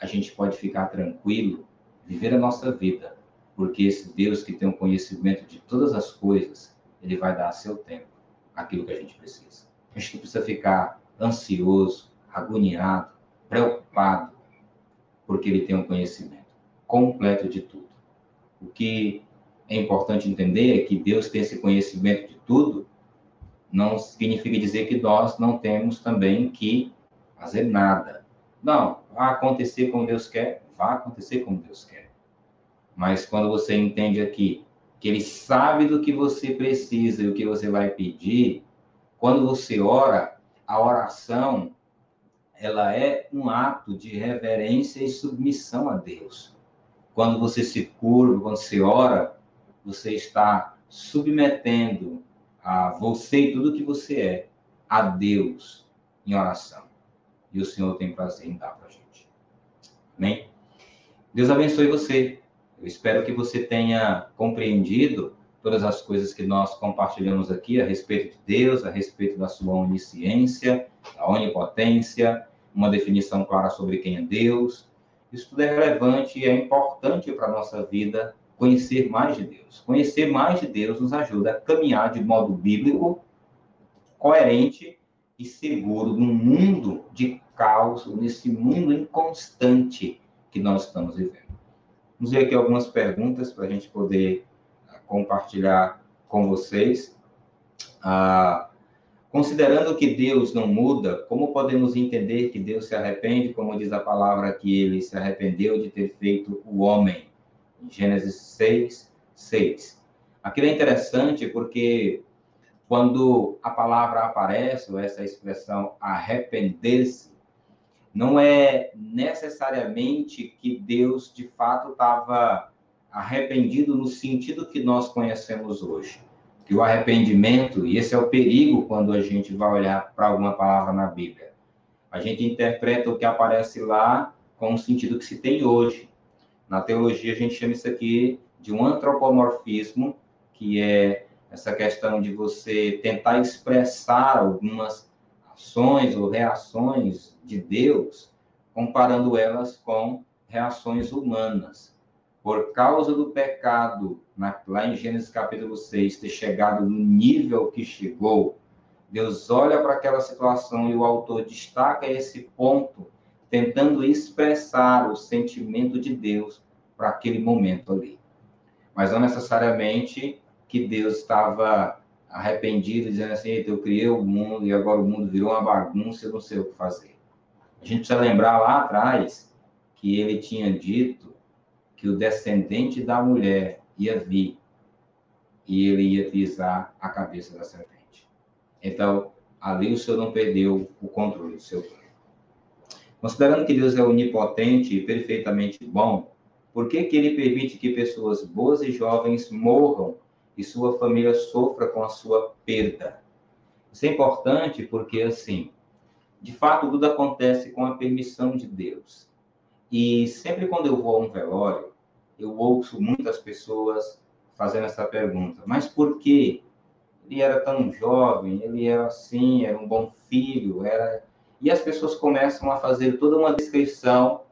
a gente pode ficar tranquilo, viver a nossa vida, porque esse Deus que tem o conhecimento de todas as coisas, ele vai dar a seu tempo aquilo que a gente precisa. A gente não precisa ficar ansioso, agoniado, preocupado, porque ele tem um conhecimento completo de tudo. O que é importante entender que Deus tem esse conhecimento de tudo, não significa dizer que nós não temos também que fazer nada. Não, vai acontecer como Deus quer, vai acontecer como Deus quer. Mas quando você entende aqui que Ele sabe do que você precisa e o que você vai pedir, quando você ora, a oração ela é um ato de reverência e submissão a Deus. Quando você se curva, quando você ora, você está submetendo a você e tudo que você é a Deus em oração. E o Senhor tem prazer em dar para a gente. Amém? Deus abençoe você. Eu espero que você tenha compreendido todas as coisas que nós compartilhamos aqui a respeito de Deus, a respeito da sua onisciência, da onipotência, uma definição clara sobre quem é Deus. Isso tudo é relevante e é importante para a nossa vida conhecer mais de Deus. Conhecer mais de Deus nos ajuda a caminhar de modo bíblico, coerente e seguro num mundo de caos, nesse mundo inconstante que nós estamos vivendo. Vamos ver aqui algumas perguntas para a gente poder ah, compartilhar com vocês. Ah, considerando que Deus não muda, como podemos entender que Deus se arrepende, como diz a palavra que ele se arrependeu de ter feito o homem? Gênesis 6, 6. Aquilo é interessante porque quando a palavra aparece, ou essa expressão arrepender-se, não é necessariamente que Deus de fato estava arrependido no sentido que nós conhecemos hoje. Que o arrependimento, e esse é o perigo quando a gente vai olhar para alguma palavra na Bíblia, a gente interpreta o que aparece lá com o sentido que se tem hoje. Na teologia, a gente chama isso aqui de um antropomorfismo, que é essa questão de você tentar expressar algumas ações ou reações de Deus, comparando elas com reações humanas. Por causa do pecado, na, lá em Gênesis capítulo 6, ter chegado no nível que chegou, Deus olha para aquela situação e o autor destaca esse ponto tentando expressar o sentimento de Deus para aquele momento ali. Mas não necessariamente que Deus estava arrependido, dizendo assim: eu criei o mundo e agora o mundo virou uma bagunça, eu não sei o que fazer. A gente precisa lembrar lá atrás que ele tinha dito que o descendente da mulher ia vir e ele ia pisar a cabeça da serpente. Então, ali o Senhor não perdeu o controle do seu plano. Considerando que Deus é onipotente e perfeitamente bom, por que, que ele permite que pessoas boas e jovens morram e sua família sofra com a sua perda? Isso é importante porque, assim, de fato, tudo acontece com a permissão de Deus. E sempre quando eu vou a um velório, eu ouço muitas pessoas fazendo essa pergunta: mas por que ele era tão jovem? Ele era assim, era um bom filho, era. E as pessoas começam a fazer toda uma descrição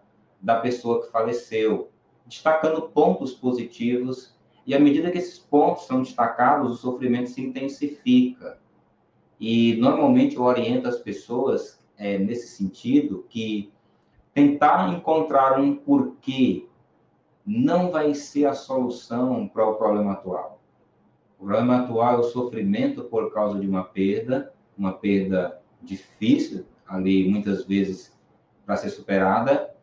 da pessoa que faleceu, destacando pontos positivos, e à medida que esses pontos são destacados, o sofrimento se intensifica. E normalmente eu oriento as pessoas é, nesse sentido que tentar encontrar um porquê não vai ser a solução para o problema atual. O problema atual é o sofrimento por causa de uma perda, uma perda difícil, ali muitas vezes para ser superada,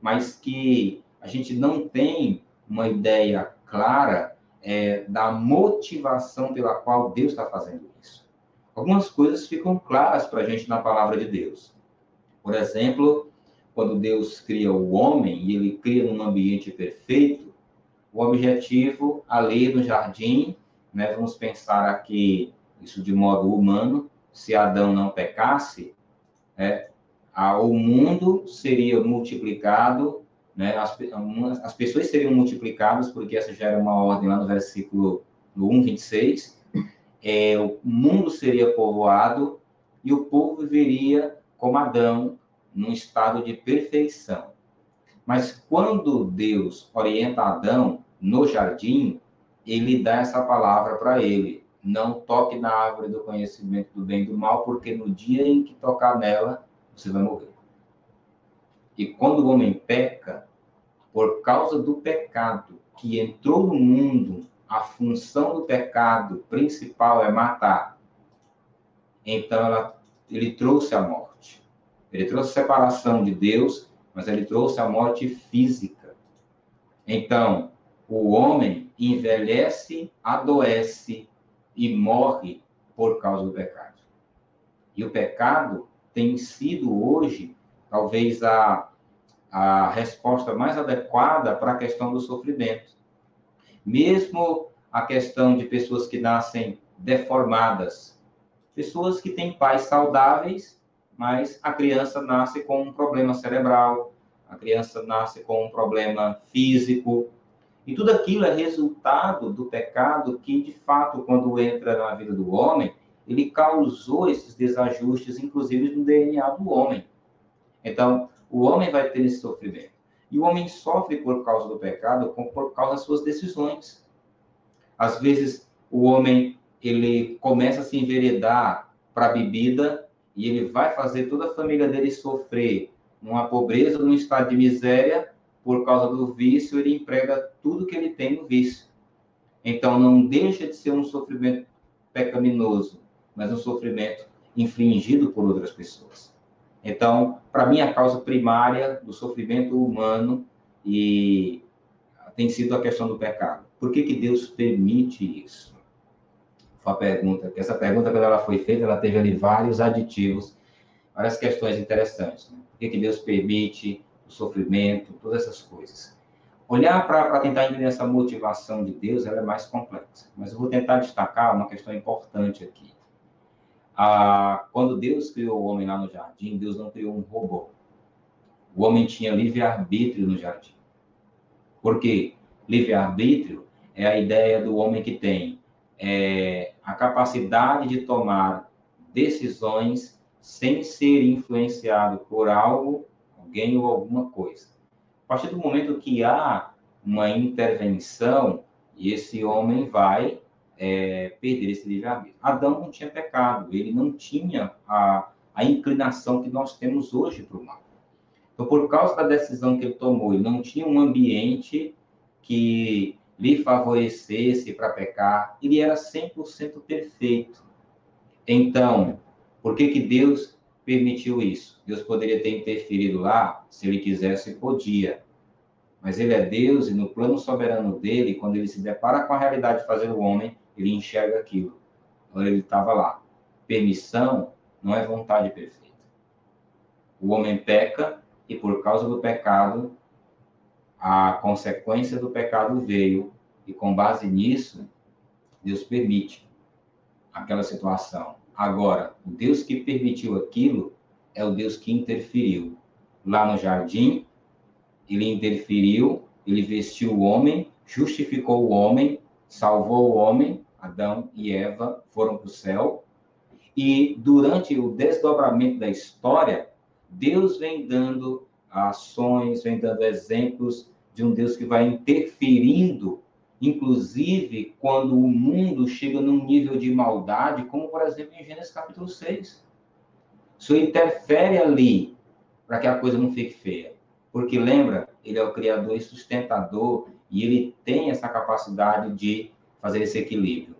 mas que a gente não tem uma ideia clara é, da motivação pela qual Deus está fazendo isso. Algumas coisas ficam claras para a gente na palavra de Deus. Por exemplo, quando Deus cria o homem e ele cria num ambiente perfeito, o objetivo ali no jardim, né, vamos pensar aqui isso de modo humano, se Adão não pecasse, é, a, o mundo seria multiplicado, né, as, as pessoas seriam multiplicadas, porque essa já era uma ordem lá no versículo no 1, 26, é, o mundo seria povoado e o povo viveria como Adão, num estado de perfeição. Mas quando Deus orienta Adão no jardim, ele dá essa palavra para ele: não toque na árvore do conhecimento do bem e do mal, porque no dia em que tocar nela, você vai morrer. E quando o homem peca, por causa do pecado que entrou no mundo, a função do pecado principal é matar. Então ela, ele trouxe a morte. Ele trouxe separação de Deus, mas ele trouxe a morte física. Então, o homem envelhece, adoece e morre por causa do pecado. E o pecado tem sido hoje, talvez, a, a resposta mais adequada para a questão do sofrimento. Mesmo a questão de pessoas que nascem deformadas, pessoas que têm pais saudáveis mas a criança nasce com um problema cerebral, a criança nasce com um problema físico, e tudo aquilo é resultado do pecado que, de fato, quando entra na vida do homem, ele causou esses desajustes, inclusive no DNA do homem. Então, o homem vai ter esse sofrimento. E o homem sofre por causa do pecado, por causa das suas decisões. Às vezes, o homem ele começa a se enveredar para a bebida e ele vai fazer toda a família dele sofrer numa pobreza, num estado de miséria, por causa do vício, ele emprega tudo que ele tem no vício. Então, não deixa de ser um sofrimento pecaminoso, mas um sofrimento infligido por outras pessoas. Então, para mim, a causa primária do sofrimento humano e tem sido a questão do pecado. Por que, que Deus permite isso? Foi a pergunta, essa pergunta, quando ela foi feita, ela teve ali vários aditivos, várias questões interessantes. Né? Por que, que Deus permite o sofrimento, todas essas coisas. Olhar para tentar entender essa motivação de Deus, ela é mais complexa. Mas eu vou tentar destacar uma questão importante aqui. Ah, quando Deus criou o homem lá no jardim, Deus não criou um robô. O homem tinha livre-arbítrio no jardim. Por quê? Livre-arbítrio é a ideia do homem que tem é, a capacidade de tomar decisões sem ser influenciado por algo, ou alguma coisa. A partir do momento que há uma intervenção, esse homem vai é, perder esse livre-arbítrio. Adão não tinha pecado, ele não tinha a, a inclinação que nós temos hoje para o mal. Então, por causa da decisão que ele tomou, ele não tinha um ambiente que lhe favorecesse para pecar, ele era 100% perfeito. Então, por que, que Deus permitiu isso? Deus poderia ter interferido lá, se ele quisesse, podia. Mas ele é Deus e no plano soberano dele, quando ele se depara com a realidade de fazer o homem, ele enxerga aquilo. Então ele estava lá. Permissão não é vontade perfeita. O homem peca e por causa do pecado a consequência do pecado veio e com base nisso, Deus permite aquela situação. Agora, o Deus que permitiu aquilo é o Deus que interferiu. Lá no jardim, ele interferiu, ele vestiu o homem, justificou o homem, salvou o homem, Adão e Eva foram para o céu. E durante o desdobramento da história, Deus vem dando ações, vem dando exemplos de um Deus que vai interferindo, inclusive quando o mundo chega num nível de maldade, como por exemplo em Gênesis capítulo 6. O Senhor interfere ali para que a coisa não fique feia. Porque lembra, ele é o criador e sustentador e ele tem essa capacidade de fazer esse equilíbrio.